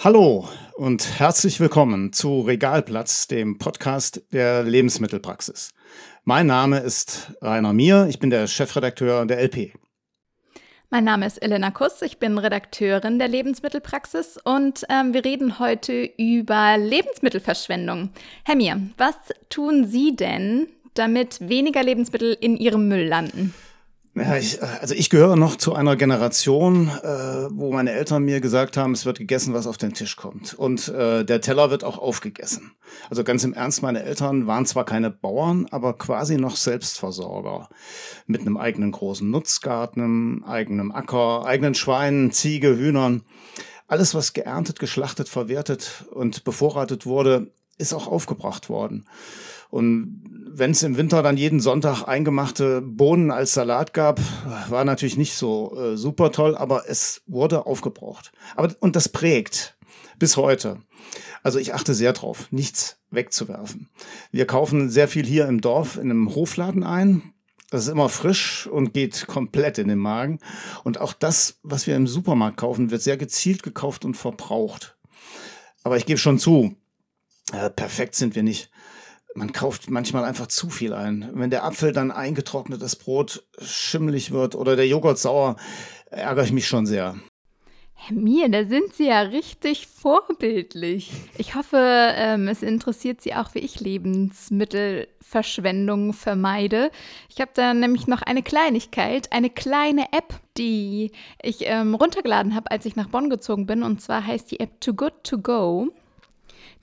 Hallo und herzlich willkommen zu Regalplatz, dem Podcast der Lebensmittelpraxis. Mein Name ist Rainer Mier, ich bin der Chefredakteur der LP. Mein Name ist Elena Kuss, ich bin Redakteurin der Lebensmittelpraxis und ähm, wir reden heute über Lebensmittelverschwendung. Herr Mier, was tun Sie denn, damit weniger Lebensmittel in Ihrem Müll landen? Ja, ich, also ich gehöre noch zu einer Generation, äh, wo meine Eltern mir gesagt haben, es wird gegessen, was auf den Tisch kommt. Und äh, der Teller wird auch aufgegessen. Also ganz im Ernst, meine Eltern waren zwar keine Bauern, aber quasi noch Selbstversorger. Mit einem eigenen großen Nutzgarten, eigenem Acker, eigenen Schweinen, Ziege, Hühnern. Alles, was geerntet, geschlachtet, verwertet und bevorratet wurde, ist auch aufgebracht worden. Und wenn es im Winter dann jeden Sonntag eingemachte Bohnen als Salat gab, war natürlich nicht so äh, super toll, aber es wurde aufgebraucht. Aber, und das prägt bis heute. Also ich achte sehr drauf, nichts wegzuwerfen. Wir kaufen sehr viel hier im Dorf in einem Hofladen ein. Das ist immer frisch und geht komplett in den Magen. Und auch das, was wir im Supermarkt kaufen, wird sehr gezielt gekauft und verbraucht. Aber ich gebe schon zu, äh, perfekt sind wir nicht man kauft manchmal einfach zu viel ein. Wenn der Apfel dann eingetrocknetes Brot schimmelig wird oder der Joghurt sauer, ärgere ich mich schon sehr. Herr Mir, da sind Sie ja richtig vorbildlich. Ich hoffe, ähm, es interessiert Sie auch, wie ich Lebensmittelverschwendung vermeide. Ich habe da nämlich noch eine Kleinigkeit, eine kleine App, die ich ähm, runtergeladen habe, als ich nach Bonn gezogen bin. Und zwar heißt die App Too Good To Go.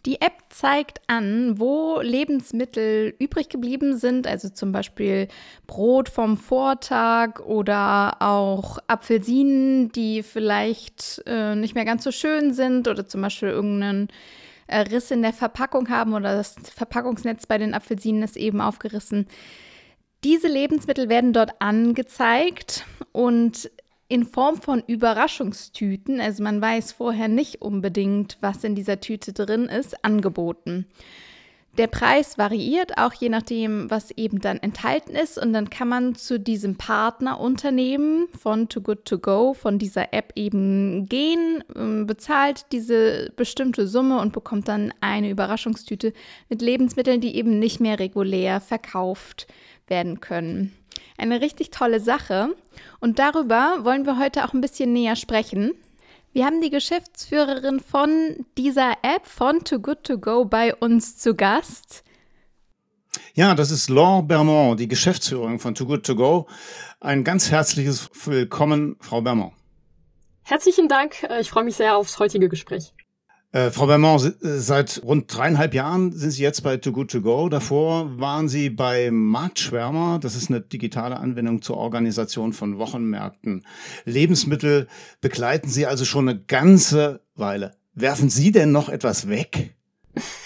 Die App zeigt an, wo Lebensmittel übrig geblieben sind, also zum Beispiel Brot vom Vortag oder auch Apfelsinen, die vielleicht äh, nicht mehr ganz so schön sind oder zum Beispiel irgendeinen äh, Riss in der Verpackung haben oder das Verpackungsnetz bei den Apfelsinen ist eben aufgerissen. Diese Lebensmittel werden dort angezeigt und in Form von Überraschungstüten, also man weiß vorher nicht unbedingt, was in dieser Tüte drin ist, angeboten. Der Preis variiert auch je nachdem, was eben dann enthalten ist. Und dann kann man zu diesem Partnerunternehmen von Too Good To Go, von dieser App eben gehen, ähm, bezahlt diese bestimmte Summe und bekommt dann eine Überraschungstüte mit Lebensmitteln, die eben nicht mehr regulär verkauft werden können. Eine richtig tolle Sache. Und darüber wollen wir heute auch ein bisschen näher sprechen. Wir haben die Geschäftsführerin von dieser App von Too Good To Go bei uns zu Gast. Ja, das ist Laure Bermond, die Geschäftsführerin von Too Good To Go. Ein ganz herzliches Willkommen, Frau Bermond. Herzlichen Dank. Ich freue mich sehr aufs heutige Gespräch. Äh, Frau Vermont, äh, seit rund dreieinhalb Jahren sind Sie jetzt bei Too Good To Go. Davor waren Sie bei Marktschwärmer. Das ist eine digitale Anwendung zur Organisation von Wochenmärkten. Lebensmittel begleiten Sie also schon eine ganze Weile. Werfen Sie denn noch etwas weg?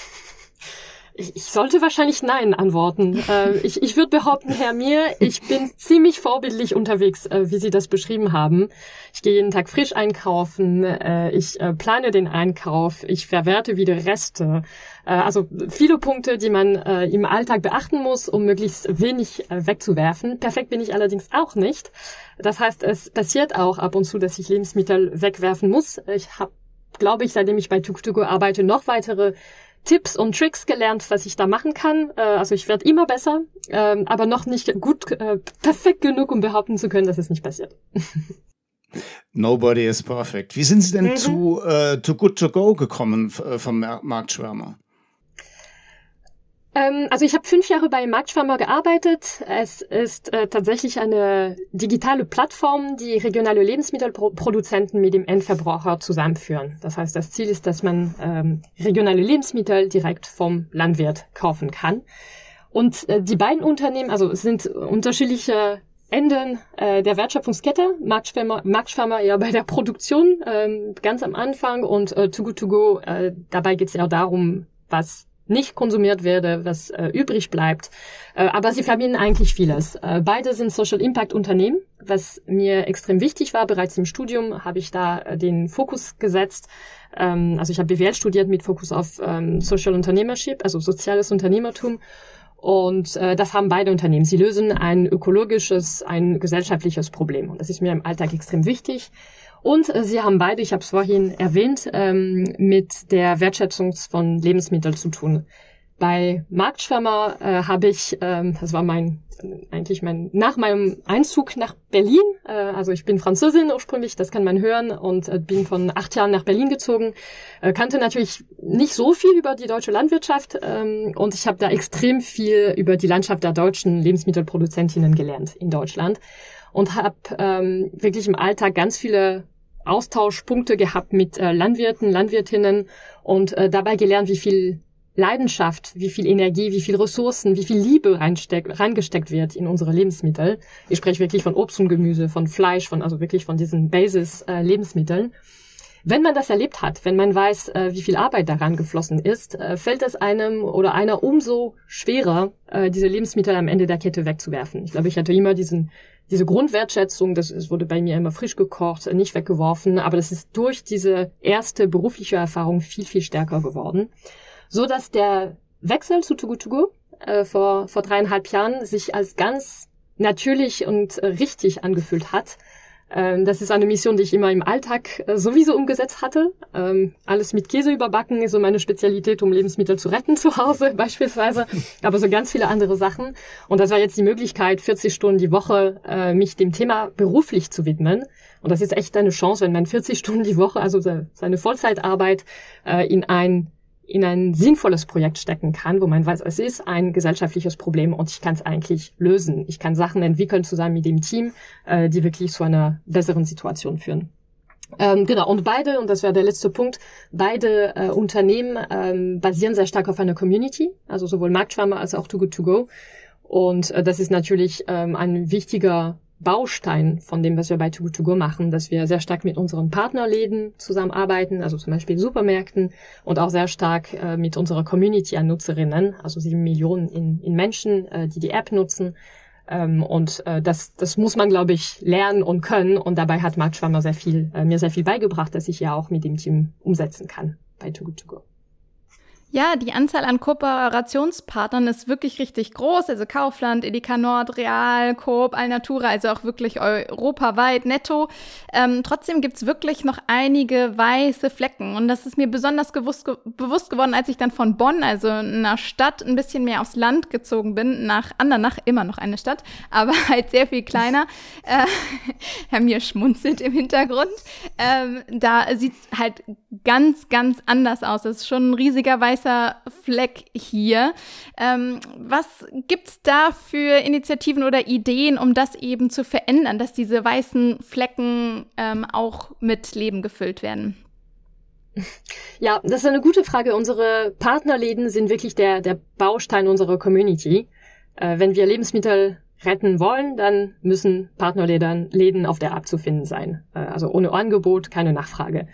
Ich, sollte wahrscheinlich Nein antworten. Äh, ich ich würde behaupten, Herr Mir, ich bin ziemlich vorbildlich unterwegs, äh, wie Sie das beschrieben haben. Ich gehe jeden Tag frisch einkaufen, äh, ich plane den Einkauf, ich verwerte wieder Reste. Also viele Punkte, die man im Alltag beachten muss, um möglichst wenig wegzuwerfen. Perfekt bin ich allerdings auch nicht. Das heißt, es passiert auch ab und zu, dass ich Lebensmittel wegwerfen muss. Ich habe glaube ich, seitdem ich bei Tuktugo arbeite, noch weitere Tipps und Tricks gelernt, was ich da machen kann. Äh, also ich werde immer besser, ähm, aber noch nicht gut, äh, perfekt genug, um behaupten zu können, dass es nicht passiert. Nobody is perfect. Wie sind Sie denn mhm. zu äh, Too Good To Go gekommen äh, vom Marktschwärmer? Ähm, also ich habe fünf Jahre bei Marktschwärmer gearbeitet. Es ist äh, tatsächlich eine digitale Plattform, die regionale Lebensmittelproduzenten mit dem Endverbraucher zusammenführen. Das heißt, das Ziel ist, dass man ähm, regionale Lebensmittel direkt vom Landwirt kaufen kann. Und äh, die beiden Unternehmen, also es sind unterschiedliche Enden äh, der Wertschöpfungskette. Marktschwärmer, Marktschwärmer ja bei der Produktion ähm, ganz am Anfang und äh, Too Good To Go, äh, dabei geht es ja darum, was nicht konsumiert werde, was äh, übrig bleibt. Äh, aber sie verbinden eigentlich vieles. Äh, beide sind Social Impact Unternehmen, was mir extrem wichtig war. Bereits im Studium habe ich da äh, den Fokus gesetzt. Ähm, also ich habe BWL studiert mit Fokus auf ähm, Social Unternehmership, also soziales Unternehmertum. Und äh, das haben beide Unternehmen. Sie lösen ein ökologisches, ein gesellschaftliches Problem. Und das ist mir im Alltag extrem wichtig. Und äh, sie haben beide, ich habe es vorhin erwähnt, ähm, mit der Wertschätzung von Lebensmitteln zu tun. Bei Marktschwärmer äh, habe ich, ähm, das war mein eigentlich mein nach meinem Einzug nach Berlin, äh, also ich bin Französin ursprünglich, das kann man hören und äh, bin von acht Jahren nach Berlin gezogen, äh, kannte natürlich nicht so viel über die deutsche Landwirtschaft ähm, und ich habe da extrem viel über die Landschaft der deutschen Lebensmittelproduzentinnen gelernt in Deutschland und habe ähm, wirklich im Alltag ganz viele Austauschpunkte gehabt mit äh, Landwirten, Landwirtinnen und äh, dabei gelernt, wie viel Leidenschaft, wie viel Energie, wie viel Ressourcen, wie viel Liebe reingesteckt wird in unsere Lebensmittel. Ich spreche wirklich von Obst und Gemüse, von Fleisch, von also wirklich von diesen Basis-Lebensmitteln. wenn man das erlebt hat, wenn man weiß, äh, wie viel Arbeit daran geflossen ist, äh, fällt es einem oder einer umso schwerer, äh, diese Lebensmittel am Ende der Kette wegzuwerfen. Ich glaube, ich hatte immer diesen diese Grundwertschätzung, das es wurde bei mir immer frisch gekocht, nicht weggeworfen, aber das ist durch diese erste berufliche Erfahrung viel, viel stärker geworden so dass der Wechsel zu Too Good To Go äh, vor, vor dreieinhalb Jahren sich als ganz natürlich und äh, richtig angefühlt hat. Ähm, das ist eine Mission, die ich immer im Alltag äh, sowieso umgesetzt hatte. Ähm, alles mit Käse überbacken ist so meine Spezialität, um Lebensmittel zu retten zu Hause beispielsweise, aber so ganz viele andere Sachen. Und das war jetzt die Möglichkeit, 40 Stunden die Woche äh, mich dem Thema beruflich zu widmen. Und das ist echt eine Chance, wenn man 40 Stunden die Woche, also seine Vollzeitarbeit, äh, in ein in ein sinnvolles Projekt stecken kann, wo man weiß, es ist ein gesellschaftliches Problem und ich kann es eigentlich lösen. Ich kann Sachen entwickeln zusammen mit dem Team, äh, die wirklich zu einer besseren Situation führen. Ähm, genau, und beide, und das wäre der letzte Punkt, beide äh, Unternehmen ähm, basieren sehr stark auf einer Community, also sowohl Marktschwammer als auch Too Good To Go. Und äh, das ist natürlich ähm, ein wichtiger Baustein von dem, was wir bei Too Good To Go machen, dass wir sehr stark mit unseren Partnerläden zusammenarbeiten, also zum Beispiel Supermärkten und auch sehr stark äh, mit unserer Community an Nutzerinnen, also sieben Millionen in, in Menschen, äh, die die App nutzen. Ähm, und äh, das, das muss man, glaube ich, lernen und können. Und dabei hat Marc Schwammer sehr viel, äh, mir sehr viel beigebracht, dass ich ja auch mit dem Team umsetzen kann bei Too Good To Go. Ja, die Anzahl an Kooperationspartnern ist wirklich richtig groß. Also Kaufland, Edeka Nord, Real, Coop, Alnatura, also auch wirklich europaweit netto. Ähm, trotzdem gibt's wirklich noch einige weiße Flecken. Und das ist mir besonders gewusst, ge bewusst geworden, als ich dann von Bonn, also einer Stadt, ein bisschen mehr aufs Land gezogen bin, nach Andernach, immer noch eine Stadt, aber halt sehr viel kleiner. Äh, Herr mir schmunzelt im Hintergrund. Ähm, da sieht's halt ganz, ganz anders aus. Das ist schon ein riesiger weißer weißer Fleck hier. Ähm, was es da für Initiativen oder Ideen, um das eben zu verändern, dass diese weißen Flecken ähm, auch mit Leben gefüllt werden? Ja, das ist eine gute Frage. Unsere Partnerläden sind wirklich der, der Baustein unserer Community. Äh, wenn wir Lebensmittel retten wollen, dann müssen Partnerläden auf der App zu finden sein. Äh, also ohne Angebot keine Nachfrage.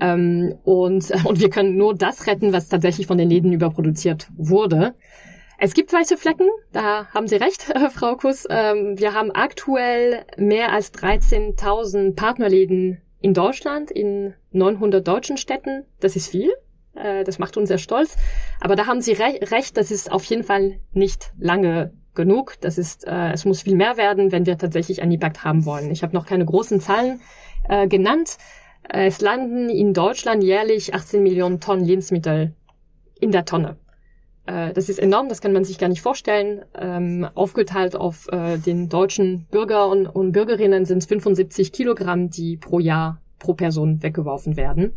Ähm, und, und wir können nur das retten, was tatsächlich von den Läden überproduziert wurde. Es gibt weiße Flecken, da haben Sie recht, Frau Kuss. Ähm, wir haben aktuell mehr als 13.000 Partnerläden in Deutschland, in 900 deutschen Städten. Das ist viel. Äh, das macht uns sehr stolz. Aber da haben Sie re recht, das ist auf jeden Fall nicht lange genug. Das ist, äh, es muss viel mehr werden, wenn wir tatsächlich einen Impact haben wollen. Ich habe noch keine großen Zahlen äh, genannt. Es landen in Deutschland jährlich 18 Millionen Tonnen Lebensmittel in der Tonne. Äh, das ist enorm, das kann man sich gar nicht vorstellen. Ähm, aufgeteilt auf äh, den deutschen Bürger und, Bürgerinnen sind es 75 Kilogramm, die pro Jahr pro Person weggeworfen werden.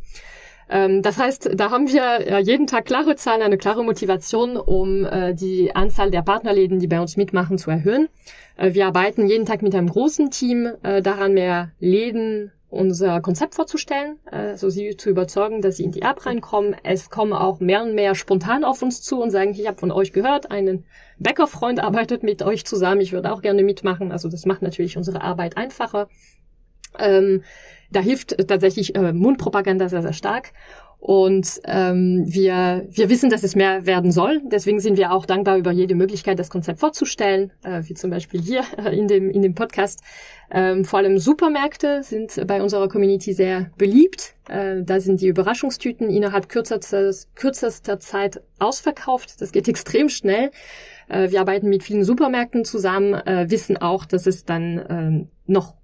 Ähm, das heißt, da haben wir jeden Tag klare Zahlen, eine klare Motivation, um äh, die Anzahl der Partnerläden, die bei uns mitmachen, zu erhöhen. Äh, wir arbeiten jeden Tag mit einem großen Team äh, daran, mehr Läden unser Konzept vorzustellen, also sie zu überzeugen, dass sie in die App reinkommen. Es kommen auch mehr und mehr spontan auf uns zu und sagen, ich habe von euch gehört, ein Bäckerfreund arbeitet mit euch zusammen, ich würde auch gerne mitmachen. Also das macht natürlich unsere Arbeit einfacher. Ähm, da hilft tatsächlich äh, Mundpropaganda sehr, sehr stark. Und ähm, wir, wir wissen, dass es mehr werden soll. Deswegen sind wir auch dankbar über jede Möglichkeit, das Konzept vorzustellen, äh, wie zum Beispiel hier in, dem, in dem Podcast. Ähm, vor allem Supermärkte sind bei unserer Community sehr beliebt. Äh, da sind die Überraschungstüten innerhalb kürzester, kürzester Zeit ausverkauft. Das geht extrem schnell. Äh, wir arbeiten mit vielen Supermärkten zusammen, äh, wissen auch, dass es dann ähm, noch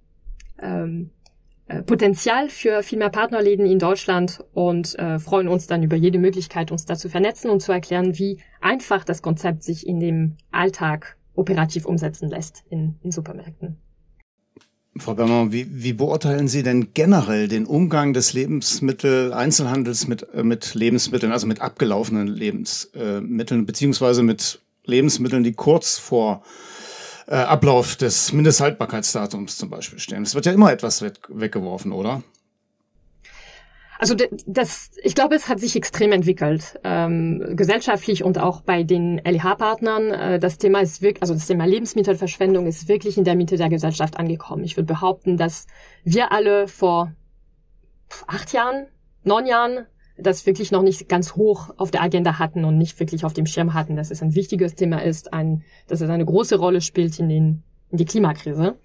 ähm, äh, Potenzial für viel mehr Partnerläden in Deutschland und äh, freuen uns dann über jede Möglichkeit, uns da zu vernetzen und zu erklären, wie einfach das Konzept sich in dem Alltag operativ umsetzen lässt in, in Supermärkten. Frau Bermann, wie, wie beurteilen Sie denn generell den Umgang des Lebensmittel-Einzelhandels mit, äh, mit Lebensmitteln, also mit abgelaufenen Lebensmitteln, beziehungsweise mit Lebensmitteln, die kurz vor äh, Ablauf des Mindesthaltbarkeitsdatums zum Beispiel stehen? Es wird ja immer etwas weggeworfen, oder? Also das, ich glaube, es hat sich extrem entwickelt, ähm, gesellschaftlich und auch bei den LEH-Partnern. Äh, das Thema ist wirklich, also das Thema Lebensmittelverschwendung ist wirklich in der Mitte der Gesellschaft angekommen. Ich würde behaupten, dass wir alle vor acht Jahren, neun Jahren das wirklich noch nicht ganz hoch auf der Agenda hatten und nicht wirklich auf dem Schirm hatten, dass es ein wichtiges Thema ist, ein, dass es eine große Rolle spielt in, den, in die Klimakrise.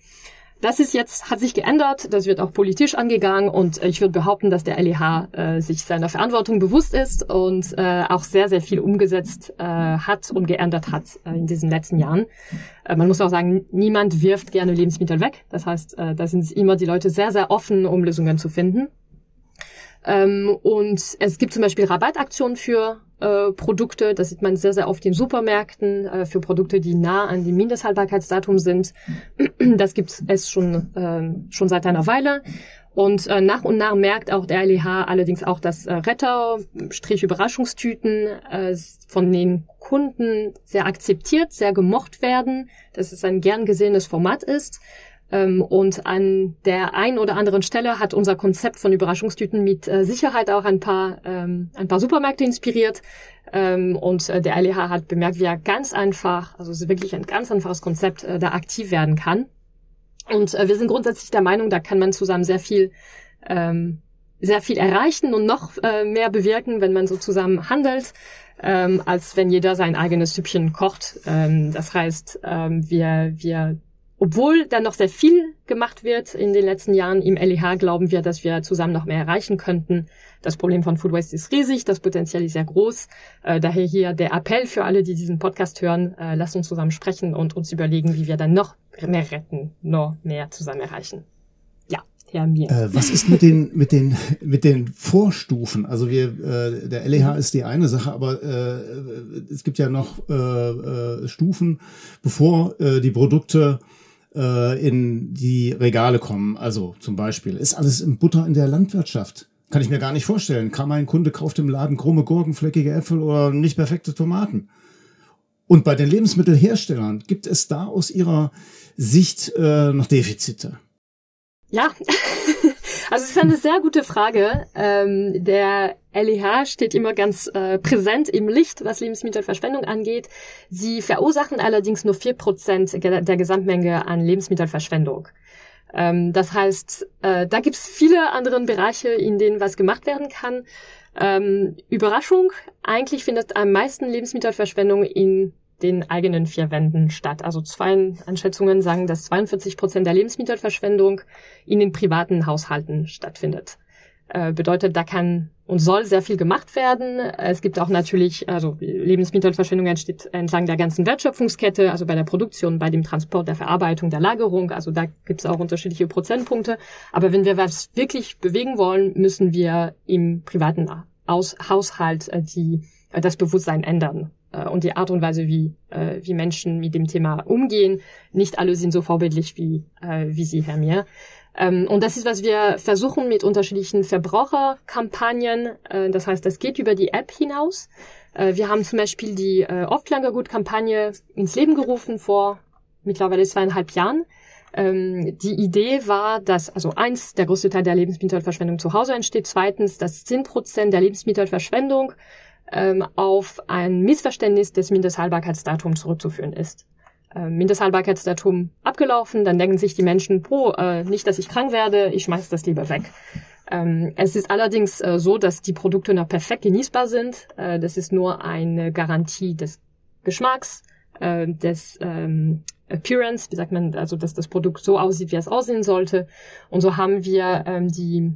Das ist jetzt, hat sich geändert, das wird auch politisch angegangen und ich würde behaupten, dass der LEH äh, sich seiner Verantwortung bewusst ist und äh, auch sehr, sehr viel umgesetzt äh, hat und geändert hat äh, in diesen letzten Jahren. Äh, man muss auch sagen, niemand wirft gerne Lebensmittel weg. Das heißt, äh, da sind immer die Leute sehr, sehr offen, um Lösungen zu finden. Ähm, und es gibt zum Beispiel Rabattaktionen für äh, Produkte, das sieht man sehr, sehr oft in Supermärkten, äh, für Produkte, die nah an dem Mindesthaltbarkeitsdatum sind. Das gibt es schon, äh, schon seit einer Weile. Und äh, nach und nach merkt auch der LEH allerdings auch, dass äh, Retter-Überraschungstüten äh, von den Kunden sehr akzeptiert, sehr gemocht werden, dass es ein gern gesehenes Format ist. Ähm, und an der einen oder anderen Stelle hat unser Konzept von Überraschungstüten mit äh, Sicherheit auch ein paar, ähm, ein paar Supermärkte inspiriert. Ähm, und äh, der LEH hat bemerkt, wie er ganz einfach, also es ist wirklich ein ganz einfaches Konzept, äh, da aktiv werden kann. Und wir sind grundsätzlich der Meinung, da kann man zusammen sehr viel, sehr viel erreichen und noch mehr bewirken, wenn man so zusammen handelt. Als wenn jeder sein eigenes Süppchen kocht. Das heißt, wir, wir obwohl da noch sehr viel gemacht wird in den letzten Jahren im LEH, glauben wir, dass wir zusammen noch mehr erreichen könnten. Das Problem von Food Waste ist riesig, das Potenzial ist sehr groß. Äh, daher hier der Appell für alle, die diesen Podcast hören, äh, lasst uns zusammen sprechen und uns überlegen, wie wir dann noch mehr retten, noch mehr zusammen erreichen. Ja, Herr Mir. Äh, was ist mit den, mit den, mit den Vorstufen? Also wir, äh, der LEH ist die eine Sache, aber äh, es gibt ja noch äh, äh, Stufen, bevor äh, die Produkte äh, in die Regale kommen. Also zum Beispiel, ist alles in Butter in der Landwirtschaft. Kann ich mir gar nicht vorstellen. Kann mein Kunde kauft im Laden krumme Gurken, fleckige Äpfel oder nicht perfekte Tomaten. Und bei den Lebensmittelherstellern gibt es da aus Ihrer Sicht äh, noch Defizite? Ja, also es ist eine sehr gute Frage. Ähm, der LEH steht immer ganz äh, präsent im Licht, was Lebensmittelverschwendung angeht. Sie verursachen allerdings nur vier Prozent der Gesamtmenge an Lebensmittelverschwendung. Ähm, das heißt, äh, da gibt's viele andere Bereiche, in denen was gemacht werden kann. Ähm, Überraschung, eigentlich findet am meisten Lebensmittelverschwendung in den eigenen vier Wänden statt. Also zwei Anschätzungen sagen, dass 42 Prozent der Lebensmittelverschwendung in den privaten Haushalten stattfindet. Äh, bedeutet, da kann und soll sehr viel gemacht werden. Es gibt auch natürlich, also Lebensmittelverschwendung entsteht entlang der ganzen Wertschöpfungskette, also bei der Produktion, bei dem Transport, der Verarbeitung, der Lagerung. Also da gibt es auch unterschiedliche Prozentpunkte. Aber wenn wir was wirklich bewegen wollen, müssen wir im privaten Aus Haushalt äh, die, äh, das Bewusstsein ändern. Äh, und die Art und Weise, wie, wie Menschen mit dem Thema umgehen. Nicht alle sind so vorbildlich wie, wie Sie, Herr Mir. Ähm, und das ist, was wir versuchen mit unterschiedlichen Verbraucherkampagnen. Äh, das heißt, das geht über die App hinaus. Äh, wir haben zum Beispiel die äh, Oft-Langergut-Kampagne ins Leben gerufen vor mittlerweile zweieinhalb Jahren. Ähm, die Idee war, dass also eins, der größte Teil der Lebensmittelverschwendung zu Hause entsteht. Zweitens, dass zehn Prozent der Lebensmittelverschwendung ähm, auf ein Missverständnis des Mindesthaltbarkeitsdatums zurückzuführen ist. Ähm, Mindesthaltbarkeitsdatum abgelaufen, dann denken sich die Menschen, pro, äh, nicht, dass ich krank werde, ich schmeiß das lieber weg. Ähm, es ist allerdings äh, so, dass die Produkte noch perfekt genießbar sind. Äh, das ist nur eine Garantie des Geschmacks, äh, des ähm, Appearance, wie sagt man, also dass das Produkt so aussieht, wie es aussehen sollte. Und so haben wir ähm, die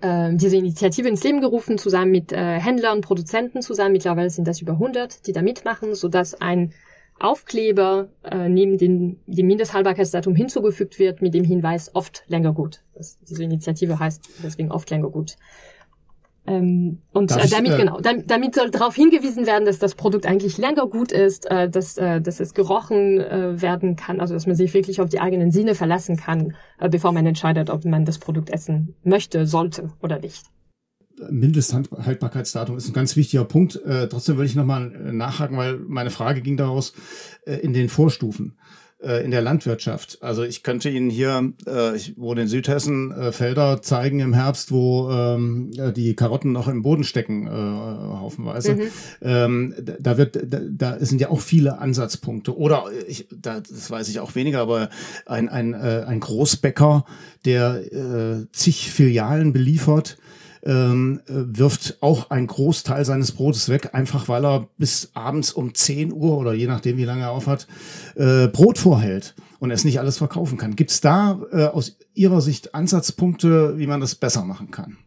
äh, diese Initiative ins Leben gerufen, zusammen mit äh, Händlern, Produzenten zusammen. Mittlerweile sind das über 100, die da mitmachen, so dass ein Aufkleber äh, neben den, dem Mindesthaltbarkeitsdatum hinzugefügt wird mit dem Hinweis oft länger gut. Das, diese Initiative heißt deswegen oft länger gut. Ähm, und äh, damit, ich, äh, genau, damit, damit soll darauf hingewiesen werden, dass das Produkt eigentlich länger gut ist, äh, dass, äh, dass es gerochen äh, werden kann, also dass man sich wirklich auf die eigenen Sinne verlassen kann, äh, bevor man entscheidet, ob man das Produkt essen möchte, sollte oder nicht. Mindesthaltbarkeitsdatum ist ein ganz wichtiger Punkt. Äh, trotzdem will ich nochmal äh, nachhaken, weil meine Frage ging daraus äh, in den Vorstufen äh, in der Landwirtschaft. Also ich könnte Ihnen hier, äh, ich wohne in Südhessen, Felder zeigen im Herbst, wo ähm, die Karotten noch im Boden stecken, haufenweise. Mhm. Ähm, da wird, da, da sind ja auch viele Ansatzpunkte. Oder ich, da, das weiß ich auch weniger, aber ein, ein, ein Großbäcker, der zig Filialen beliefert, ähm, wirft auch einen Großteil seines Brotes weg, einfach weil er bis abends um 10 Uhr oder je nachdem, wie lange er aufhat, äh, Brot vorhält und es nicht alles verkaufen kann. Gibt es da äh, aus Ihrer Sicht Ansatzpunkte, wie man das besser machen kann?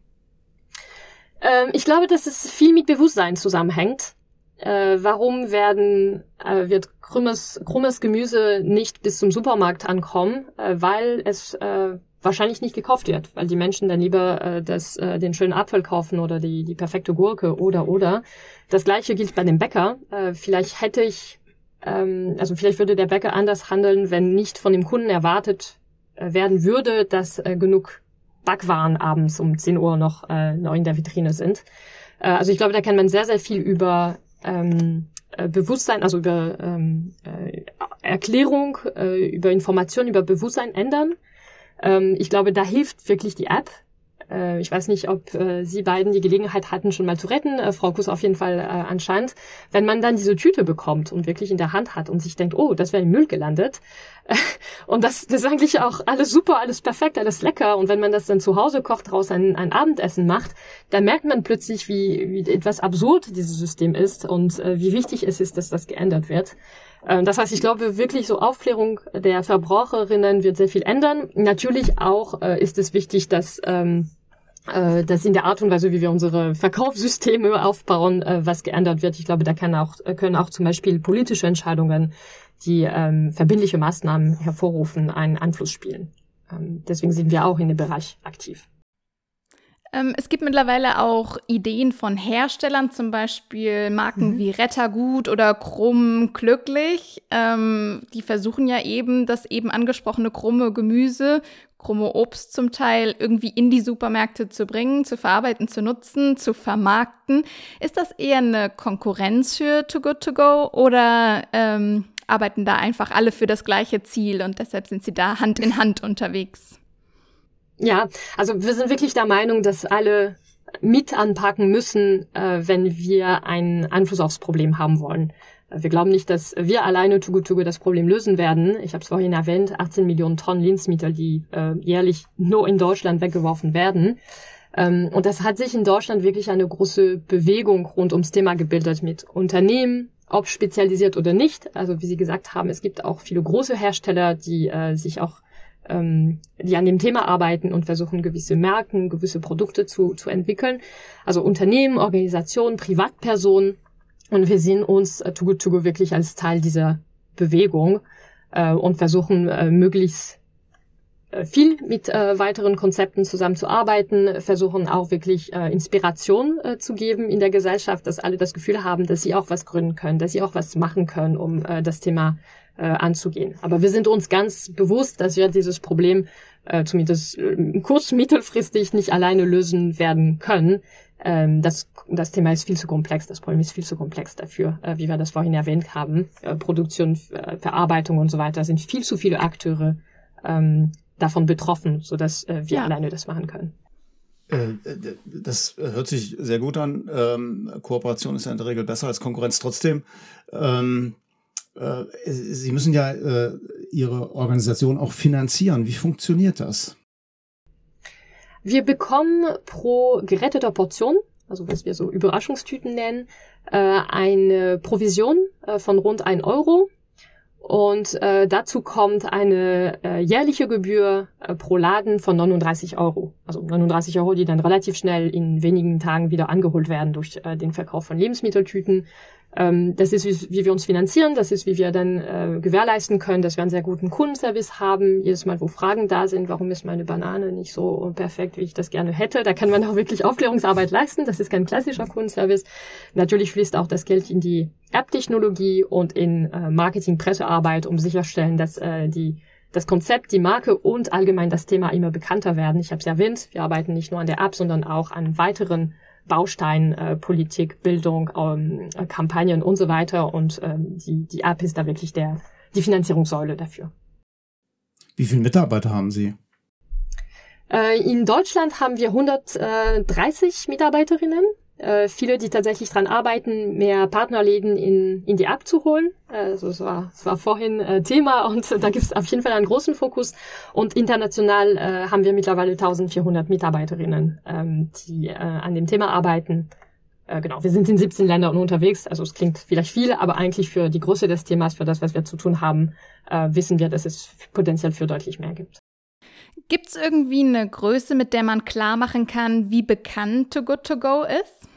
Ähm, ich glaube, dass es viel mit Bewusstsein zusammenhängt. Äh, warum werden, äh, wird krummes, krummes Gemüse nicht bis zum Supermarkt ankommen? Äh, weil es äh, wahrscheinlich nicht gekauft wird, weil die Menschen dann lieber äh, das, äh, den schönen Apfel kaufen oder die, die perfekte Gurke oder oder. Das gleiche gilt bei dem Bäcker. Äh, vielleicht hätte ich, ähm, also vielleicht würde der Bäcker anders handeln, wenn nicht von dem Kunden erwartet äh, werden würde, dass äh, genug Backwaren abends um 10 Uhr noch, äh, noch in der Vitrine sind. Äh, also ich glaube, da kann man sehr, sehr viel über ähm, äh, Bewusstsein, also über ähm, äh, Erklärung, äh, über Information, über Bewusstsein ändern. Ähm, ich glaube, da hilft wirklich die App. Äh, ich weiß nicht, ob äh, Sie beiden die Gelegenheit hatten, schon mal zu retten. Äh, Frau Kuss auf jeden Fall anscheinend. Wenn man dann diese Tüte bekommt und wirklich in der Hand hat und sich denkt, oh, das wäre im Müll gelandet. und das, das ist eigentlich auch alles super, alles perfekt, alles lecker. Und wenn man das dann zu Hause kocht, daraus ein, ein Abendessen macht, dann merkt man plötzlich, wie, wie etwas absurd dieses System ist und wie wichtig es ist, dass das geändert wird. Ähm, das heißt, ich glaube wirklich so Aufklärung der Verbraucherinnen wird sehr viel ändern. Natürlich auch äh, ist es wichtig, dass ähm, äh, dass in der Art und Weise, wie wir unsere Verkaufssysteme aufbauen, äh, was geändert wird. Ich glaube, da kann auch, können auch zum Beispiel politische Entscheidungen, die ähm, verbindliche Maßnahmen hervorrufen, einen Einfluss spielen. Ähm, deswegen sind wir auch in dem Bereich aktiv. Ähm, es gibt mittlerweile auch Ideen von Herstellern, zum Beispiel Marken mhm. wie Rettergut oder Krumm Glücklich. Ähm, die versuchen ja eben, das eben angesprochene krumme Gemüse, krumme Obst zum Teil irgendwie in die Supermärkte zu bringen, zu verarbeiten, zu nutzen, zu vermarkten. Ist das eher eine Konkurrenz für Too Good To Go oder ähm, arbeiten da einfach alle für das gleiche Ziel und deshalb sind sie da Hand in Hand unterwegs? Ja, also wir sind wirklich der Meinung, dass alle mit anpacken müssen, äh, wenn wir einen Einfluss aufs Problem haben wollen. Wir glauben nicht, dass wir alleine Tugu das Problem lösen werden. Ich habe es vorhin erwähnt, 18 Millionen Tonnen Lebensmittel, die äh, jährlich nur in Deutschland weggeworfen werden. Ähm, und das hat sich in Deutschland wirklich eine große Bewegung rund ums Thema gebildet mit Unternehmen, ob spezialisiert oder nicht. Also wie Sie gesagt haben, es gibt auch viele große Hersteller, die äh, sich auch ähm, die an dem Thema arbeiten und versuchen, gewisse Marken, gewisse Produkte zu, zu entwickeln. Also Unternehmen, Organisationen, Privatpersonen. Und wir sehen uns äh, Too Good To Go wirklich als Teil dieser Bewegung äh, und versuchen, äh, möglichst äh, viel mit äh, weiteren Konzepten zusammenzuarbeiten, versuchen auch wirklich äh, Inspiration äh, zu geben in der Gesellschaft, dass alle das Gefühl haben, dass sie auch was gründen können, dass sie auch was machen können, um äh, das Thema äh, anzugehen. Aber wir sind uns ganz bewusst, dass wir dieses Problem äh, zumindest äh, kurz- mittelfristig nicht alleine lösen werden können. Ähm, das, das Thema ist viel zu komplex, das Problem ist viel zu komplex dafür, äh, wie wir das vorhin erwähnt haben. Äh, Produktion, äh, Verarbeitung und so weiter sind viel zu viele Akteure ähm, davon betroffen, sodass äh, wir ja. alleine das machen können. Äh, das hört sich sehr gut an. Ähm, Kooperation ist ja in der Regel besser als Konkurrenz. Trotzdem, ähm, äh, Sie müssen ja äh, Ihre Organisation auch finanzieren. Wie funktioniert das? Wir bekommen pro geretteter Portion, also was wir so Überraschungstüten nennen, äh, eine Provision äh, von rund 1 Euro. Und äh, dazu kommt eine äh, jährliche Gebühr äh, pro Laden von 39 Euro. Also 39 Euro, die dann relativ schnell in wenigen Tagen wieder angeholt werden durch äh, den Verkauf von Lebensmitteltüten. Ähm, das ist, wie, wie, wir uns finanzieren, das ist, wie wir dann äh, gewährleisten können, dass wir einen sehr guten Kundenservice haben. Jedes Mal, wo Fragen da sind, warum ist meine Banane nicht so perfekt, wie ich das gerne hätte, da kann man auch wirklich Aufklärungsarbeit leisten. Das ist kein klassischer Kundenservice. Natürlich fließt auch das Geld in die App-Technologie und in äh, Marketing-Pressearbeit, um sicherstellen, dass äh, die das Konzept, die Marke und allgemein das Thema immer bekannter werden. Ich habe es erwähnt, wir arbeiten nicht nur an der App, sondern auch an weiteren Bausteinen, äh, Politik, Bildung, ähm, Kampagnen und so weiter. Und ähm, die, die App ist da wirklich der, die Finanzierungssäule dafür. Wie viele Mitarbeiter haben Sie? Äh, in Deutschland haben wir 130 Mitarbeiterinnen äh, viele, die tatsächlich dran arbeiten, mehr Partnerläden in, in die App zu holen. Also es war, es war vorhin äh, Thema und da gibt es auf jeden Fall einen großen Fokus. Und international äh, haben wir mittlerweile 1400 Mitarbeiterinnen, ähm, die äh, an dem Thema arbeiten. Äh, genau, wir sind in 17 Ländern unterwegs. Also es klingt vielleicht viel, aber eigentlich für die Größe des Themas, für das, was wir zu tun haben, äh, wissen wir, dass es potenziell für deutlich mehr gibt. Gibt es irgendwie eine Größe, mit der man klar machen kann, wie bekannt Too Good To Go ist?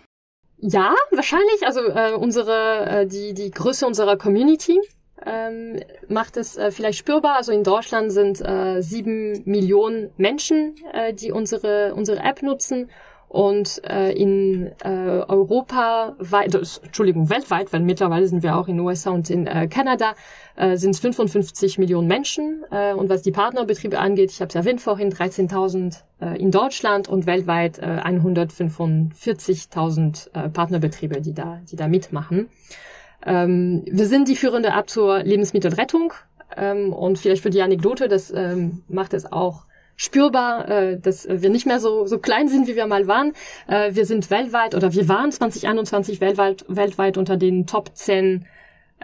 Ja, wahrscheinlich. Also äh, unsere äh, die die Größe unserer Community ähm, macht es äh, vielleicht spürbar. Also in Deutschland sind äh, sieben Millionen Menschen, äh, die unsere unsere App nutzen und äh, in äh, Europa, weit, Entschuldigung, weltweit, weil mittlerweile sind wir auch in USA und in äh, Kanada, äh, sind es 55 Millionen Menschen. Äh, und was die Partnerbetriebe angeht, ich habe es erwähnt vorhin, 13.000 äh, in Deutschland und weltweit äh, 145.000 äh, Partnerbetriebe, die da, die da mitmachen. Ähm, wir sind die führende App zur Lebensmittelrettung. Ähm, und vielleicht für die Anekdote, das ähm, macht es auch spürbar, äh, dass wir nicht mehr so, so klein sind, wie wir mal waren. Äh, wir sind weltweit oder wir waren 2021 weltweit, weltweit unter den Top 10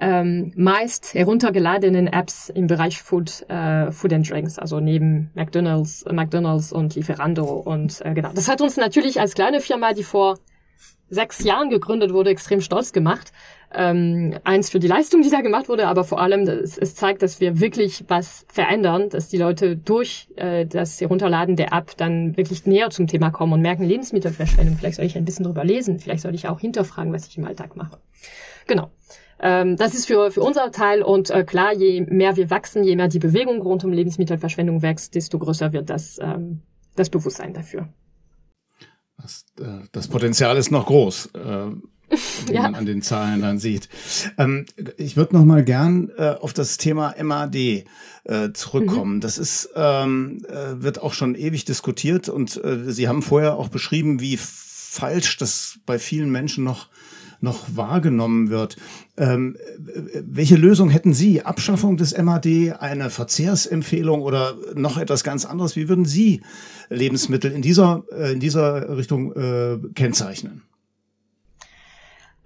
ähm, meist heruntergeladenen Apps im Bereich Food, äh, Food and Drinks, also neben McDonald's, McDonald's und Lieferando und äh, genau. Das hat uns natürlich als kleine Firma, die vor sechs Jahren gegründet wurde, extrem stolz gemacht. Ähm, eins für die Leistung, die da gemacht wurde, aber vor allem, es, es zeigt, dass wir wirklich was verändern, dass die Leute durch äh, das Herunterladen der App dann wirklich näher zum Thema kommen und merken, Lebensmittelverschwendung, vielleicht soll ich ein bisschen drüber lesen, vielleicht soll ich auch hinterfragen, was ich im Alltag mache. Genau. Ähm, das ist für, für unser Teil und äh, klar, je mehr wir wachsen, je mehr die Bewegung rund um Lebensmittelverschwendung wächst, desto größer wird das, ähm, das Bewusstsein dafür. Das, äh, das Potenzial ist noch groß, äh, wie ja. man an den Zahlen dann sieht. Ähm, ich würde noch mal gern äh, auf das Thema MAD äh, zurückkommen. Mhm. Das ist ähm, äh, wird auch schon ewig diskutiert und äh, Sie haben vorher auch beschrieben, wie falsch das bei vielen Menschen noch noch wahrgenommen wird. Ähm, welche Lösung hätten Sie? Abschaffung des MAD, eine Verzehrsempfehlung oder noch etwas ganz anderes? Wie würden Sie Lebensmittel in dieser, äh, in dieser Richtung äh, kennzeichnen?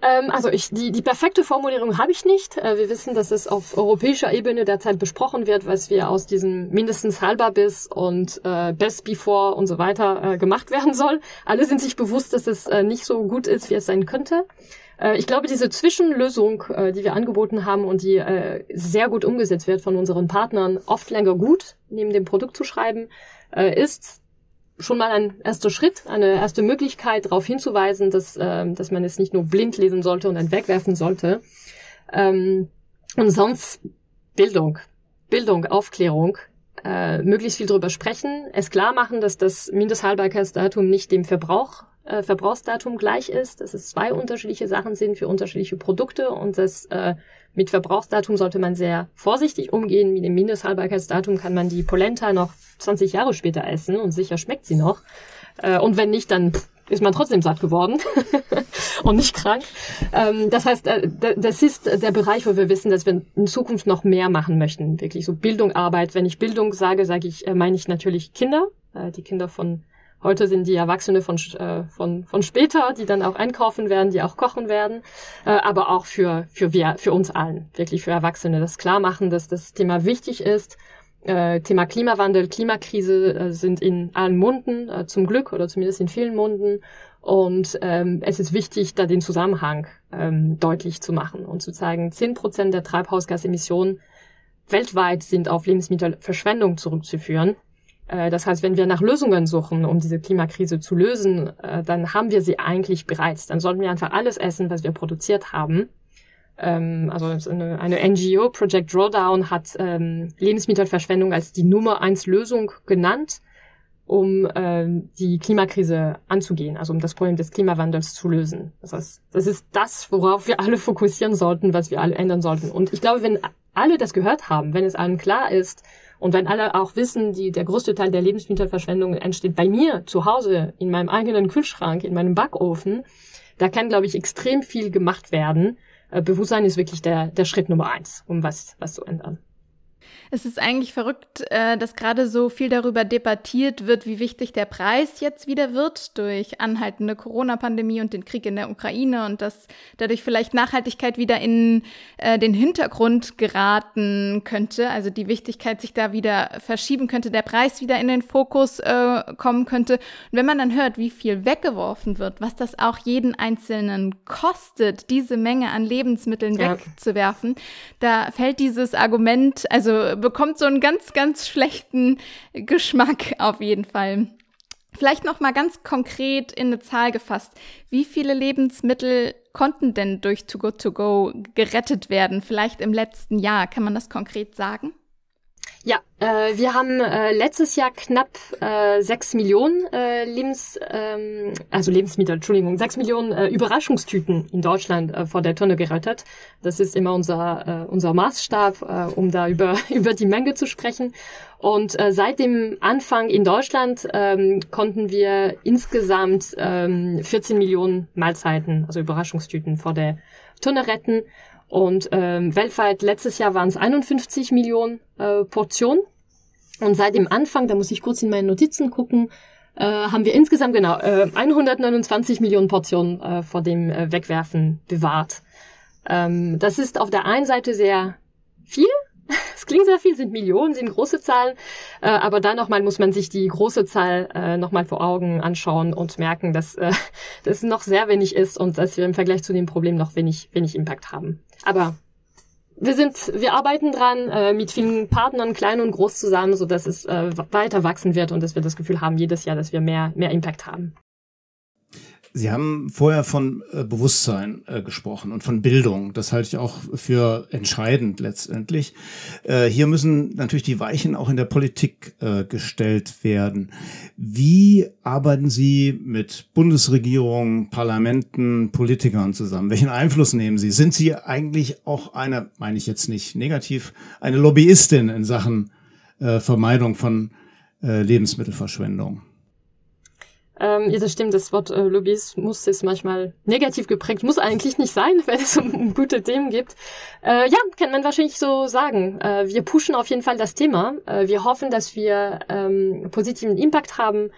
Ähm, also ich, die, die perfekte Formulierung habe ich nicht. Äh, wir wissen, dass es auf europäischer Ebene derzeit besprochen wird, was wir aus diesem mindestens halber bis und äh, best before und so weiter äh, gemacht werden soll. Alle sind sich bewusst, dass es äh, nicht so gut ist, wie es sein könnte. Äh, ich glaube, diese Zwischenlösung, äh, die wir angeboten haben und die sehr gut umgesetzt wird von unseren Partnern, oft länger gut, neben dem Produkt zu schreiben, ist schon mal ein erster Schritt, eine erste Möglichkeit, darauf hinzuweisen, dass, dass man es nicht nur blind lesen sollte und dann wegwerfen sollte. Ähm, und sonst Bildung, Bildung, Aufklärung, möglichst viel darüber sprechen, es klar machen, dass das Mindesthaltbarkeitsdatum nicht dem Verbrauch äh, Verbrauchsdatum gleich ist, dass es zwei unterschiedliche Sachen sind für unterschiedliche Produkte und dass äh, mit Verbrauchsdatum sollte man sehr vorsichtig umgehen. Mit dem Mindesthaltbarkeitsdatum kann man die Polenta noch 20 Jahre später essen und sicher schmeckt sie noch. Äh, und wenn nicht, dann ist man trotzdem satt geworden und nicht krank. Ähm, das heißt, äh, das ist der Bereich, wo wir wissen, dass wir in Zukunft noch mehr machen möchten. Wirklich so Bildung, Arbeit. Wenn ich Bildung sage, sage ich, äh, meine ich natürlich Kinder, äh, die Kinder von Heute sind die Erwachsene von, äh, von, von später, die dann auch einkaufen werden, die auch kochen werden, äh, aber auch für, für, wir, für uns allen, wirklich für Erwachsene, das klar machen, dass das Thema wichtig ist. Äh, Thema Klimawandel, Klimakrise äh, sind in allen Munden, äh, zum Glück oder zumindest in vielen Munden. Und ähm, es ist wichtig, da den Zusammenhang ähm, deutlich zu machen und zu zeigen, zehn Prozent der Treibhausgasemissionen weltweit sind auf Lebensmittelverschwendung zurückzuführen. Äh, das heißt, wenn wir nach Lösungen suchen, um diese Klimakrise zu lösen, äh, dann haben wir sie eigentlich bereits. Dann sollten wir einfach alles essen, was wir produziert haben. ähm, also eine, NGO, Project Drawdown, hat ähm, Lebensmittelverschwendung als die Nummer eins Lösung genannt, um ähm, die Klimakrise anzugehen, also um das Problem des Klimawandels zu lösen. Das heißt, das ist das, worauf wir alle fokussieren sollten, was wir alle ändern sollten. Und ich glaube, wenn alle das gehört haben, wenn es allen klar ist und wenn alle auch wissen, die, der größte Teil der Lebensmittelverschwendung entsteht bei mir zu Hause, in meinem eigenen Kühlschrank, in meinem Backofen, da kann, glaube ich, extrem viel gemacht werden. Äh, Bewusstsein ist wirklich der, der Schritt Nummer eins, um was, was zu ändern. Es ist eigentlich verrückt, äh, dass gerade so viel darüber debattiert wird, wie wichtig der Preis jetzt wieder wird durch anhaltende Corona-Pandemie und den Krieg in der Ukraine und dass dadurch vielleicht Nachhaltigkeit wieder in äh, den Hintergrund geraten könnte, also die Wichtigkeit sich da wieder verschieben könnte, der Preis wieder in den Fokus äh, kommen könnte. Und wenn man dann hört, wie viel weggeworfen wird, was das auch jeden Einzelnen kostet, diese Menge an Lebensmitteln ja. wegzuwerfen, da fällt dieses Argument, also bekommt so einen ganz, ganz schlechten Geschmack auf jeden Fall. Vielleicht noch mal ganz konkret in eine Zahl gefasst. Wie viele Lebensmittel konnten denn durch Too Good To Go gerettet werden? Vielleicht im letzten Jahr. Kann man das konkret sagen? Ja, äh, wir haben äh, letztes Jahr knapp äh, 6 Millionen äh, Lebens, ähm, also Lebensmittel, Entschuldigung, 6 Millionen äh, Überraschungstüten in Deutschland äh, vor der Tonne gerettet. Das ist immer unser, äh, unser Maßstab, äh, um da über, über die Menge zu sprechen. Und äh, seit dem Anfang in Deutschland ähm, konnten wir insgesamt ähm, 14 Millionen Mahlzeiten, also Überraschungstüten vor der Tonne retten. Und ähm, weltweit letztes Jahr waren es 51 Millionen äh, Portionen. Und seit dem Anfang, da muss ich kurz in meine Notizen gucken, äh, haben wir insgesamt genau äh, 129 Millionen Portionen äh, vor dem äh, Wegwerfen bewahrt. Ähm, das ist auf der einen Seite sehr viel, es klingt sehr viel, sind Millionen, sind große Zahlen, äh, aber dann nochmal muss man sich die große Zahl äh, nochmal vor Augen anschauen und merken, dass äh, das noch sehr wenig ist und dass wir im Vergleich zu dem Problem noch wenig, wenig Impact haben. Aber wir sind, wir arbeiten dran äh, mit vielen Partnern, klein und groß zusammen, so dass es äh, weiter wachsen wird und dass wir das Gefühl haben jedes Jahr, dass wir mehr, mehr Impact haben. Sie haben vorher von äh, Bewusstsein äh, gesprochen und von Bildung. Das halte ich auch für entscheidend letztendlich. Äh, hier müssen natürlich die Weichen auch in der Politik äh, gestellt werden. Wie arbeiten Sie mit Bundesregierung, Parlamenten, Politikern zusammen? Welchen Einfluss nehmen Sie? Sind Sie eigentlich auch eine, meine ich jetzt nicht negativ, eine Lobbyistin in Sachen äh, Vermeidung von äh, Lebensmittelverschwendung? Ähm, ja, das stimmt, das Wort äh, Lobbyismus ist manchmal negativ geprägt. Muss eigentlich nicht sein, wenn es um gute Themen gibt. Äh, ja, kann man wahrscheinlich so sagen. Äh, wir pushen auf jeden Fall das Thema. Äh, wir hoffen, dass wir ähm, positiven Impact haben.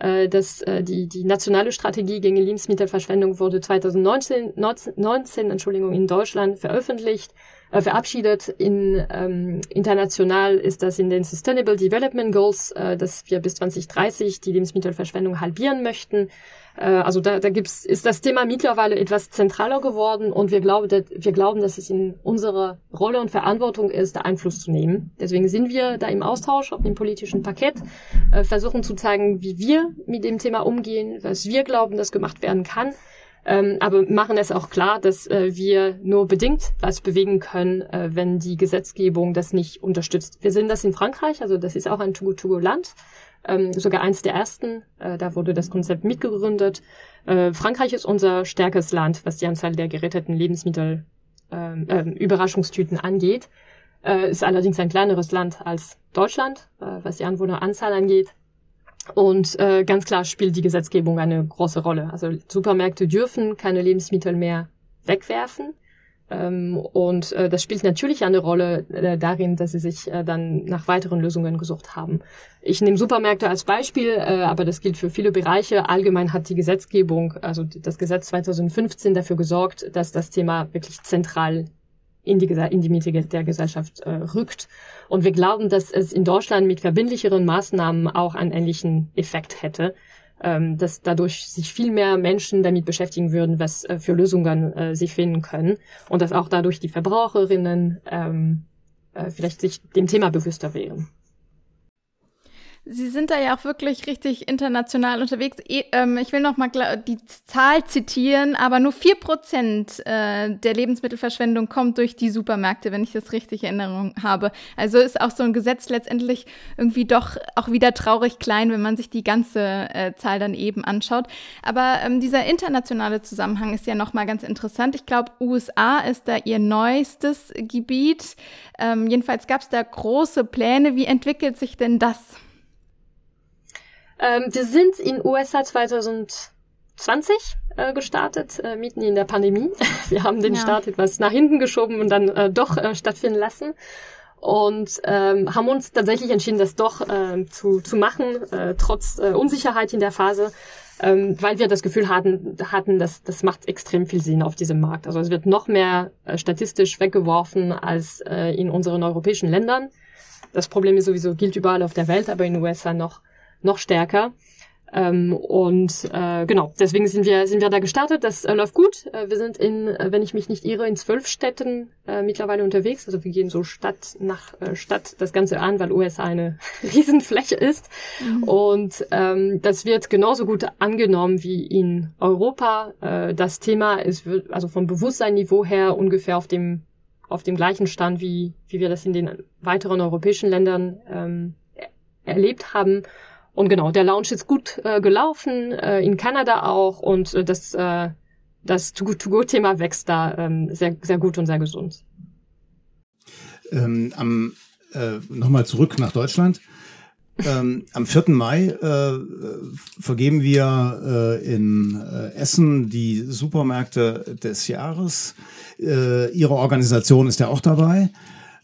Äh, dass äh, die, die nationale Strategie gegen Lebensmittelverschwendung wurde 2019 19, 19, Entschuldigung, in Deutschland veröffentlicht äh, verabschiedet. In, ähm, international ist das in den Sustainable Development Goals, äh, dass wir bis 2030 die Lebensmittelverschwendung halbieren möchten. Äh, also da, da gibt's, ist das Thema mittlerweile etwas zentraler geworden und wir glauben, dass, wir glauben, dass es in unserer Rolle und Verantwortung ist, da Einfluss zu nehmen. Deswegen sind wir da im Austausch auf dem politischen Parkett, äh, versuchen zu zeigen, wie wir mit dem Thema umgehen, was wir glauben, dass gemacht werden kann ähm, aber machen es auch klar, dass äh, wir nur bedingt was bewegen können, äh, wenn die Gesetzgebung das nicht unterstützt. Wir sehen das in Frankreich, also das ist auch ein Togo-Togo-Land, ähm, sogar eins der ersten. Äh, da wurde das Konzept mitgegründet. Äh, Frankreich ist unser stärkes Land, was die Anzahl der geretteten Lebensmittel ähm, äh, Überraschungstüten angeht. Äh, ist allerdings ein kleineres Land als Deutschland, äh, was die Anwohneranzahl angeht. Und äh, ganz klar spielt die Gesetzgebung eine große Rolle. Also Supermärkte dürfen keine Lebensmittel mehr wegwerfen. Ähm, und äh, das spielt natürlich eine Rolle äh, darin, dass sie sich äh, dann nach weiteren Lösungen gesucht haben. Ich nehme Supermärkte als Beispiel, äh, aber das gilt für viele Bereiche. Allgemein hat die Gesetzgebung, also das Gesetz 2015 dafür gesorgt, dass das Thema wirklich zentral in die, in die Mitte der Gesellschaft äh, rückt. Und wir glauben, dass es in Deutschland mit verbindlicheren Maßnahmen auch einen ähnlichen Effekt hätte, ähm, dass dadurch sich viel mehr Menschen damit beschäftigen würden, was äh, für Lösungen äh, sie finden können und dass auch dadurch die Verbraucherinnen ähm, äh, vielleicht sich dem Thema bewusster wären. Sie sind da ja auch wirklich richtig international unterwegs. Ähm, ich will noch mal die Zahl zitieren, aber nur 4% äh, der Lebensmittelverschwendung kommt durch die Supermärkte, wenn ich das richtig in Erinnerung habe. Also ist auch so ein Gesetz letztendlich irgendwie doch auch wieder traurig klein, wenn man sich die ganze äh, Zahl dann eben anschaut. Aber ähm, dieser internationale Zusammenhang ist ja noch mal ganz interessant. Ich glaube, USA ist da ihr neuestes Gebiet. Ähm, jedenfalls gab es da große Pläne. Wie entwickelt sich denn das? Ähm, wir sind in USA 2020 äh, gestartet, äh, mitten in der Pandemie. Wir haben den ja. Start etwas nach hinten geschoben und dann äh, doch äh, stattfinden lassen und ähm, haben uns tatsächlich entschieden, das doch äh, zu, zu machen, äh, trotz äh, Unsicherheit in der Phase, ähm, weil wir das Gefühl hatten, hatten dass das macht extrem viel Sinn auf diesem Markt. Also es wird noch mehr statistisch weggeworfen als in unseren europäischen Ländern. Das Problem ist sowieso, gilt überall auf der Welt, aber in den USA noch noch stärker. Ähm, und äh, genau, deswegen sind wir sind wir da gestartet. Das äh, läuft gut. Äh, wir sind in, äh, wenn ich mich nicht irre, in zwölf Städten äh, mittlerweile unterwegs. Also wir gehen so Stadt nach äh, Stadt das Ganze an, weil USA eine Riesenfläche ist. Mhm. Und ähm, das wird genauso gut angenommen wie in Europa. Äh, das Thema ist also vom Bewusstseinniveau her ungefähr auf dem auf dem gleichen Stand wie wie wir das in den weiteren europäischen Ländern ähm, erlebt haben. Und genau, der Launch ist gut äh, gelaufen, äh, in Kanada auch und äh, das, äh, das To-Go-Thema wächst da ähm, sehr, sehr gut und sehr gesund. Ähm, am, äh, Nochmal zurück nach Deutschland. Ähm, am 4. Mai äh, vergeben wir äh, in äh, Essen die Supermärkte des Jahres. Äh, Ihre Organisation ist ja auch dabei.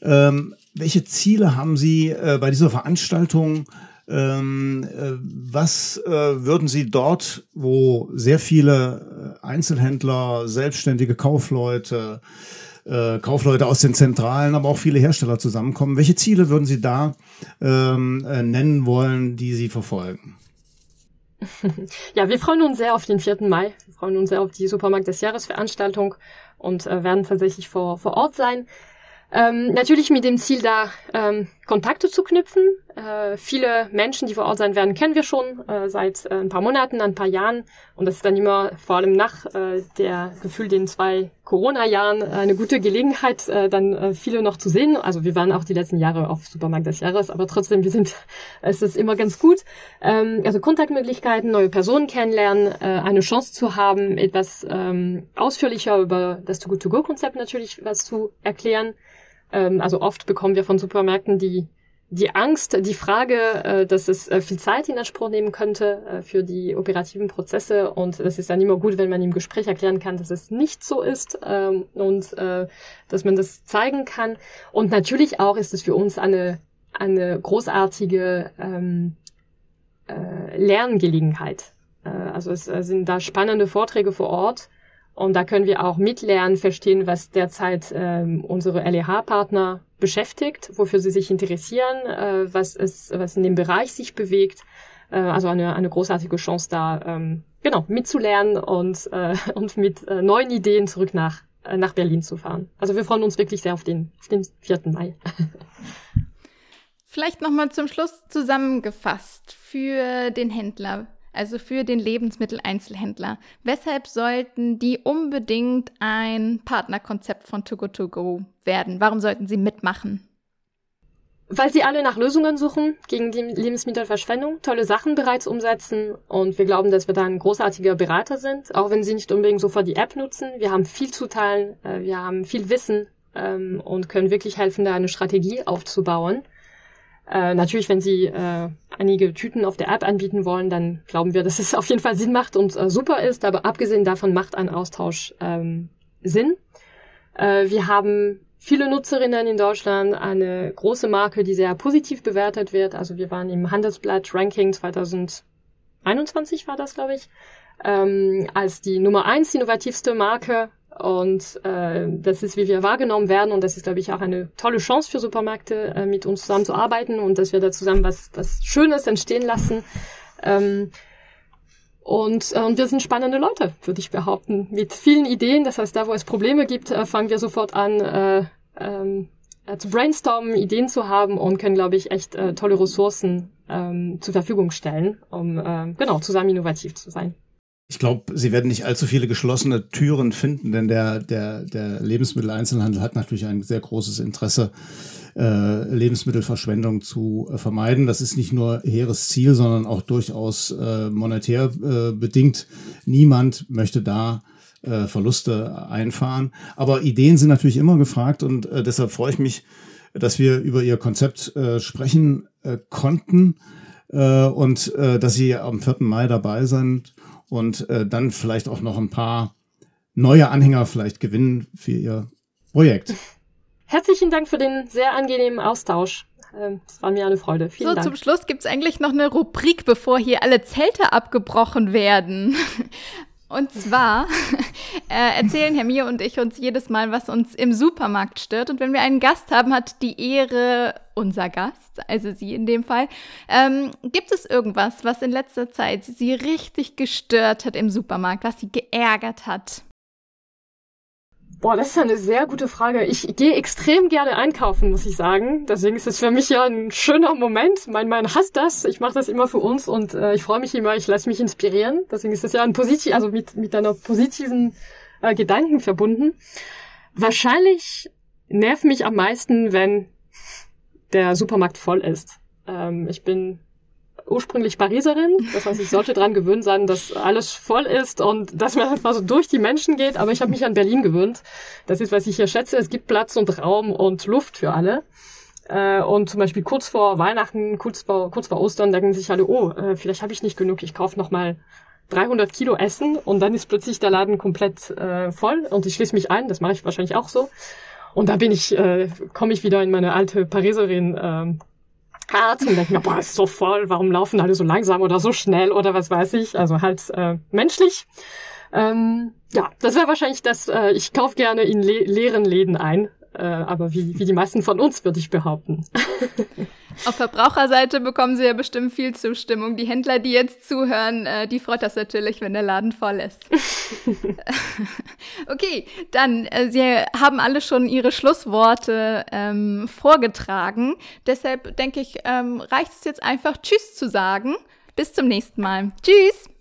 Ähm, welche Ziele haben Sie äh, bei dieser Veranstaltung ähm, äh, was äh, würden Sie dort, wo sehr viele äh, Einzelhändler, selbstständige Kaufleute, äh, Kaufleute aus den Zentralen, aber auch viele Hersteller zusammenkommen, welche Ziele würden Sie da ähm, äh, nennen wollen, die Sie verfolgen? Ja, wir freuen uns sehr auf den 4. Mai. Wir freuen uns sehr auf die Supermarkt des Jahres Veranstaltung und äh, werden tatsächlich vor, vor Ort sein. Ähm, natürlich mit dem Ziel, da ähm, Kontakte zu knüpfen. Äh, viele Menschen, die vor Ort sein werden, kennen wir schon äh, seit äh, ein paar Monaten, ein paar Jahren. Und das ist dann immer vor allem nach äh, der Gefühl den zwei Corona-Jahren eine gute Gelegenheit, äh, dann äh, viele noch zu sehen. Also wir waren auch die letzten Jahre auf Supermarkt des Jahres, aber trotzdem, wir sind, es ist immer ganz gut. Ähm, also Kontaktmöglichkeiten, neue Personen kennenlernen, äh, eine Chance zu haben, etwas ähm, ausführlicher über das Too-Good-To-Go-Konzept natürlich was zu erklären. Ähm, also oft bekommen wir von Supermärkten die die Angst, die Frage, äh, dass es äh, viel Zeit in Anspruch nehmen könnte äh, für die operativen Prozesse und es ist dann immer gut, wenn man im Gespräch erklären kann, dass es nicht so ist ähm, und dass man das zeigen kann. Und natürlich auch ist es für uns eine eine großartige ähm, äh, Lerngelegenheit. Also es sind da spannende Vorträge vor Ort und da können wir auch mitlernen, verstehen, was derzeit ähm, unsere LEH-Partner beschäftigt, wofür sie sich interessieren, äh, was, ist, was in dem Bereich sich bewegt. Äh, also eine, eine großartige Chance da, ähm, genau, mitzulernen und, äh, und mit äh, neuen Ideen zurück nach, äh, nach Berlin zu fahren. Also wir freuen uns wirklich sehr auf den, auf den 4. Mai. Vielleicht nochmal zum Schluss zusammengefasst für den Händler also für den Lebensmitteleinzelhändler. Weshalb sollten die unbedingt ein Partnerkonzept von Togo To Go werden? Warum sollten sie mitmachen? Weil sie alle nach Lösungen suchen gegen die Lebensmittelverschwendung, tolle Sachen bereits umsetzen und wir glauben, dass wir da ein großartiger Berater sind, auch wenn sie nicht unbedingt sofort die App nutzen. Wir haben viel zu teilen, äh, wir haben viel Wissen ähm, und können wirklich helfen, da eine Strategie aufzubauen. Äh, natürlich, wenn Sie äh, einige Tüten auf der App anbieten wollen, dann glauben wir, dass es auf jeden Fall Sinn macht und äh, super ist. Aber abgesehen davon macht ein Austausch ähm, Sinn. Äh, wir haben viele Nutzerinnen in Deutschland, eine große Marke, die sehr positiv bewertet wird. Also wir waren im Handelsblatt Ranking 2021 war das, glaube ich, ähm, als die Nummer eins innovativste Marke und äh, das ist, wie wir wahrgenommen werden. Und das ist, glaube ich, auch eine tolle Chance für Supermärkte, äh, mit uns zusammenzuarbeiten und dass wir da zusammen was, was Schönes entstehen lassen. Ähm, und, äh, und wir sind spannende Leute, würde ich behaupten, mit vielen Ideen. Das heißt, da, wo es Probleme gibt, äh, fangen wir sofort an, äh, ähm, äh, zu brainstormen, Ideen zu haben und können, glaube ich, echt äh, tolle Ressourcen ähm, zur Verfügung stellen, um äh, genau zusammen innovativ zu sein. Ich glaube, Sie werden nicht allzu viele geschlossene Türen finden, denn der, der, der Lebensmitteleinzelhandel hat natürlich ein sehr großes Interesse, äh, Lebensmittelverschwendung zu äh, vermeiden. Das ist nicht nur hehres Ziel, sondern auch durchaus äh, monetär äh, bedingt. Niemand möchte da äh, Verluste einfahren. Aber Ideen sind natürlich immer gefragt und äh, deshalb freue ich mich, dass wir über Ihr Konzept äh, sprechen äh, konnten äh, und äh, dass Sie am 4. Mai dabei sind und äh, dann vielleicht auch noch ein paar neue Anhänger vielleicht gewinnen für Ihr Projekt. Herzlichen Dank für den sehr angenehmen Austausch. Ähm, es war mir eine Freude. Vielen so, Dank. zum Schluss gibt es eigentlich noch eine Rubrik, bevor hier alle Zelte abgebrochen werden. Und zwar äh, erzählen Herr Mir und ich uns jedes Mal, was uns im Supermarkt stört. Und wenn wir einen Gast haben, hat die Ehre unser Gast, also Sie in dem Fall. Ähm, gibt es irgendwas, was in letzter Zeit Sie richtig gestört hat im Supermarkt, was Sie geärgert hat? Boah, das ist eine sehr gute Frage. Ich gehe extrem gerne einkaufen, muss ich sagen. Deswegen ist es für mich ja ein schöner Moment. Mein Mann hasst das. Ich mache das immer für uns und äh, ich freue mich immer, ich lasse mich inspirieren. Deswegen ist es ja ein positiv, also mit, mit einer positiven äh, Gedanken verbunden. Wahrscheinlich nervt mich am meisten, wenn der Supermarkt voll ist. Ähm, ich bin ursprünglich Pariserin. Das heißt, ich sollte dran gewöhnt sein, dass alles voll ist und dass man einfach so durch die Menschen geht. Aber ich habe mich an Berlin gewöhnt. Das ist, was ich hier schätze. Es gibt Platz und Raum und Luft für alle. Äh, und zum Beispiel kurz vor Weihnachten, kurz vor, kurz vor Ostern denken sich alle, oh, äh, vielleicht habe ich nicht genug, ich kaufe noch mal 300 Kilo Essen und dann ist plötzlich der Laden komplett äh, voll und ich schließe mich ein, das mache ich wahrscheinlich auch so. Und da bin ich, äh, komme ich wieder in meine alte Pariserin äh, hart und denke mir, boah, ist so voll, warum laufen alle so langsam oder so schnell oder was weiß ich. Also halt äh, menschlich. Ähm, ja, das wäre wahrscheinlich das, äh, ich kaufe gerne in le leeren Läden ein, äh, aber wie, wie die meisten von uns, würde ich behaupten. Auf Verbraucherseite bekommen Sie ja bestimmt viel Zustimmung. Die Händler, die jetzt zuhören, äh, die freut das natürlich, wenn der Laden voll ist. okay, dann, äh, Sie haben alle schon Ihre Schlussworte ähm, vorgetragen. Deshalb denke ich, ähm, reicht es jetzt einfach, Tschüss zu sagen. Bis zum nächsten Mal. Tschüss!